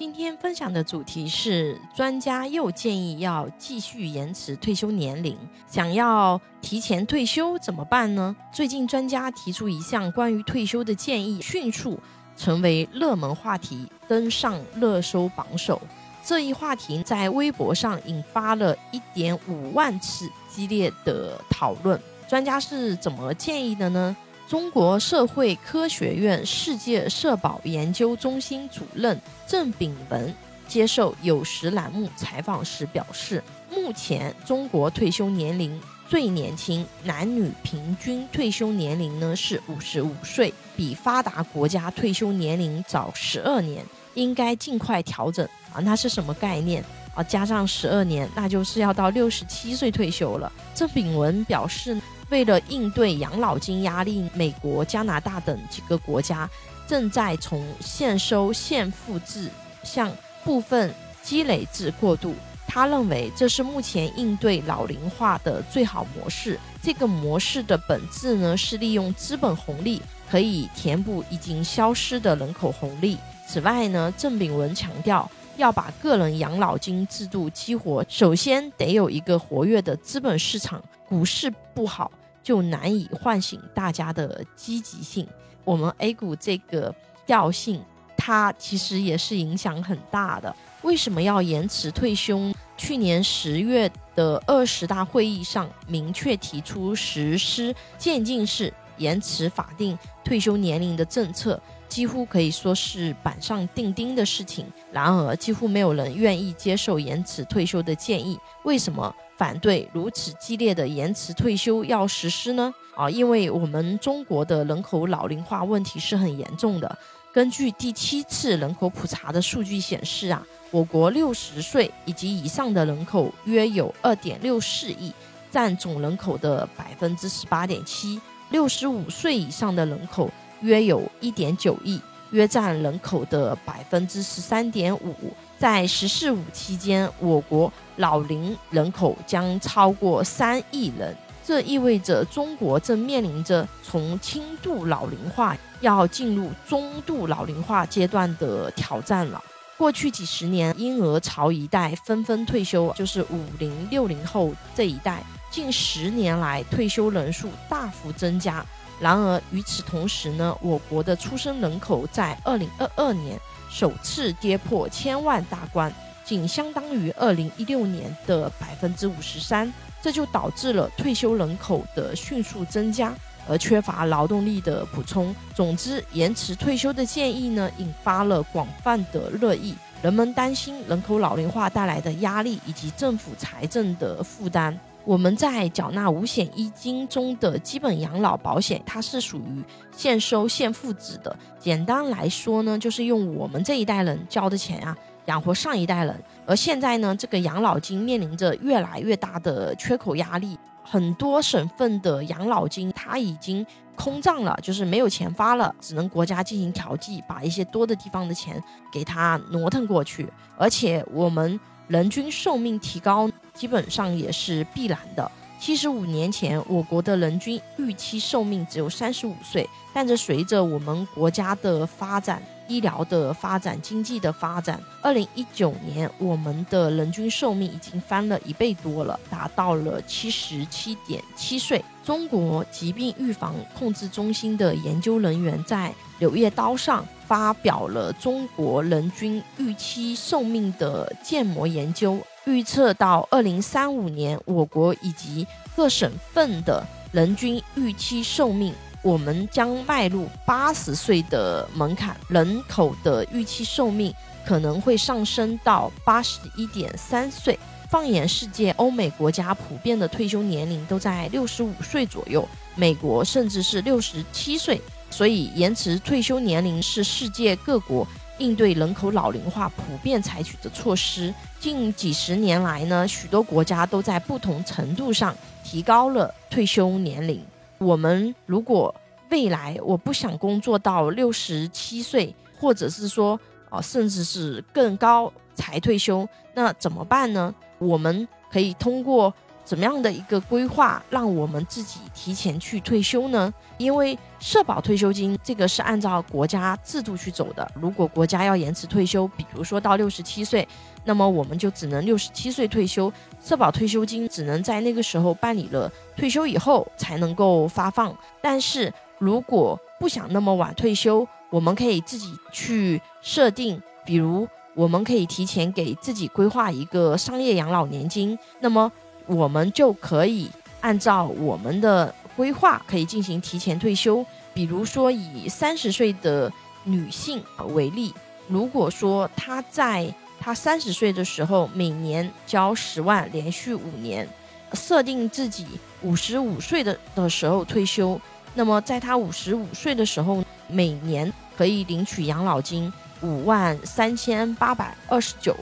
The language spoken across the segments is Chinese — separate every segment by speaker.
Speaker 1: 今天分享的主题是，专家又建议要继续延迟退休年龄，想要提前退休怎么办呢？最近专家提出一项关于退休的建议，迅速成为热门话题，登上热搜榜首。这一话题在微博上引发了一点五万次激烈的讨论。专家是怎么建议的呢？中国社会科学院世界社保研究中心主任郑炳文接受有时栏目采访时表示，目前中国退休年龄最年轻男女平均退休年龄呢是五十五岁，比发达国家退休年龄早十二年，应该尽快调整啊！那是什么概念啊？加上十二年，那就是要到六十七岁退休了。郑炳文表示。为了应对养老金压力，美国、加拿大等几个国家正在从现收现付制向部分积累制过渡。他认为这是目前应对老龄化的最好模式。这个模式的本质呢，是利用资本红利可以填补已经消失的人口红利。此外呢，郑炳文强调，要把个人养老金制度激活，首先得有一个活跃的资本市场。股市不好。就难以唤醒大家的积极性。我们 A 股这个调性，它其实也是影响很大的。为什么要延迟退休？去年十月的二十大会议上明确提出实施渐进式延迟法定退休年龄的政策，几乎可以说是板上钉钉的事情。然而，几乎没有人愿意接受延迟退休的建议。为什么？反对如此激烈的延迟退休要实施呢？啊，因为我们中国的人口老龄化问题是很严重的。根据第七次人口普查的数据显示啊，我国六十岁以及以上的人口约有二点六四亿，占总人口的百分之十八点七；六十五岁以上的人口约有一点九亿，约占人口的百分之十三点五。在“十四五”期间，我国老龄人口将超过三亿人，这意味着中国正面临着从轻度老龄化要进入中度老龄化阶段的挑战了。过去几十年，婴儿潮一代纷纷退休，就是五零六零后这一代，近十年来退休人数大幅增加。然而与此同时呢，我国的出生人口在二零二二年。首次跌破千万大关，仅相当于二零一六年的百分之五十三，这就导致了退休人口的迅速增加，而缺乏劳动力的补充。总之，延迟退休的建议呢，引发了广泛的热议。人们担心人口老龄化带来的压力以及政府财政的负担。我们在缴纳五险一金中的基本养老保险，它是属于现收现付制的。简单来说呢，就是用我们这一代人交的钱啊，养活上一代人。而现在呢，这个养老金面临着越来越大的缺口压力，很多省份的养老金它已经空账了，就是没有钱发了，只能国家进行调剂，把一些多的地方的钱给它挪腾过去。而且我们人均寿命提高。基本上也是必然的。七十五年前，我国的人均预期寿命只有三十五岁，但是随着我们国家的发展、医疗的发展、经济的发展，二零一九年我们的人均寿命已经翻了一倍多了，达到了七十七点七岁。中国疾病预防控制中心的研究人员在《柳叶刀》上发表了中国人均预期寿命的建模研究。预测到二零三五年，我国以及各省份的人均预期寿命，我们将迈入八十岁的门槛，人口的预期寿命可能会上升到八十一点三岁。放眼世界，欧美国家普遍的退休年龄都在六十五岁左右，美国甚至是六十七岁。所以，延迟退休年龄是世界各国。应对人口老龄化普遍采取的措施，近几十年来呢，许多国家都在不同程度上提高了退休年龄。我们如果未来我不想工作到六十七岁，或者是说啊，甚至是更高才退休，那怎么办呢？我们可以通过怎么样的一个规划，让我们自己提前去退休呢？因为社保退休金这个是按照国家制度去走的。如果国家要延迟退休，比如说到六十七岁，那么我们就只能六十七岁退休，社保退休金只能在那个时候办理了，退休以后才能够发放。但是如果不想那么晚退休，我们可以自己去设定，比如我们可以提前给自己规划一个商业养老年金，那么。我们就可以按照我们的规划，可以进行提前退休。比如说，以三十岁的女性为例，如果说她在她三十岁的时候每年交十万，连续五年，设定自己五十五岁的的时候退休，那么在她五十五岁的时候，每年可以领取养老金五万三千八百二十九。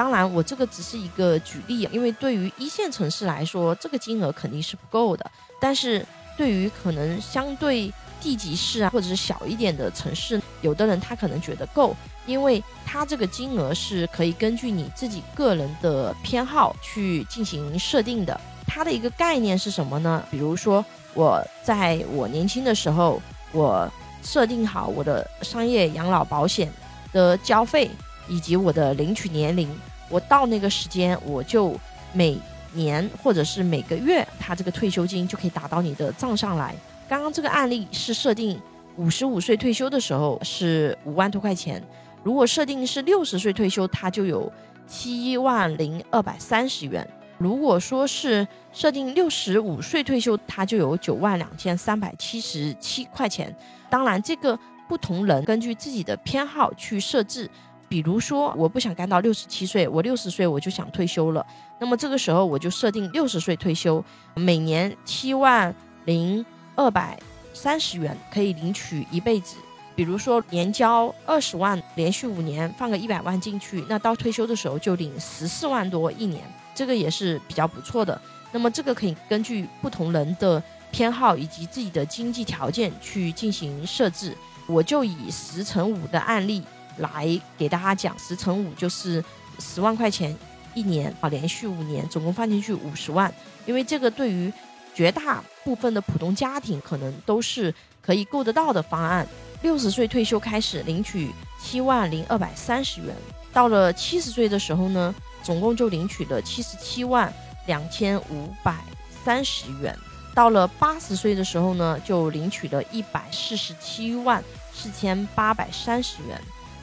Speaker 1: 当然，我这个只是一个举例，因为对于一线城市来说，这个金额肯定是不够的。但是对于可能相对地级市啊，或者是小一点的城市，有的人他可能觉得够，因为他这个金额是可以根据你自己个人的偏好去进行设定的。它的一个概念是什么呢？比如说我在我年轻的时候，我设定好我的商业养老保险的交费以及我的领取年龄。我到那个时间，我就每年或者是每个月，他这个退休金就可以打到你的账上来。刚刚这个案例是设定五十五岁退休的时候是五万多块钱，如果设定是六十岁退休，它就有七万零二百三十元。如果说是设定六十五岁退休，它就有九万两千三百七十七块钱。当然，这个不同人根据自己的偏好去设置。比如说，我不想干到六十七岁，我六十岁我就想退休了。那么这个时候我就设定六十岁退休，每年七万零二百三十元可以领取一辈子。比如说年交二十万，连续五年放个一百万进去，那到退休的时候就领十四万多一年，这个也是比较不错的。那么这个可以根据不同人的偏好以及自己的经济条件去进行设置。我就以十乘五的案例。来给大家讲，十乘五就是十万块钱一年啊，连续五年，总共放进去五十万。因为这个对于绝大部分的普通家庭，可能都是可以够得到的方案。六十岁退休开始领取七万零二百三十元，到了七十岁的时候呢，总共就领取了七十七万两千五百三十元。到了八十岁的时候呢，就领取了一百四十七万四千八百三十元。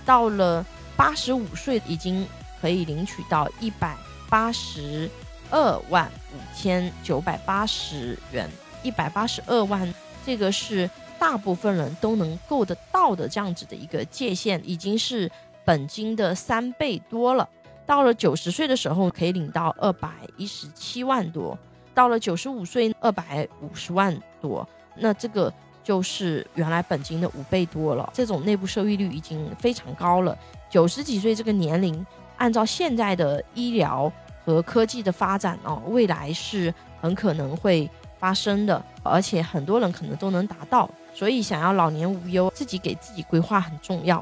Speaker 1: 到了八十五岁，已经可以领取到一百八十二万五千九百八十元，一百八十二万，这个是大部分人都能够得到的这样子的一个界限，已经是本金的三倍多了。到了九十岁的时候，可以领到二百一十七万多，到了九十五岁，二百五十万多，那这个。就是原来本金的五倍多了，这种内部收益率已经非常高了。九十几岁这个年龄，按照现在的医疗和科技的发展哦，未来是很可能会发生的，而且很多人可能都能达到。所以，想要老年无忧，自己给自己规划很重要。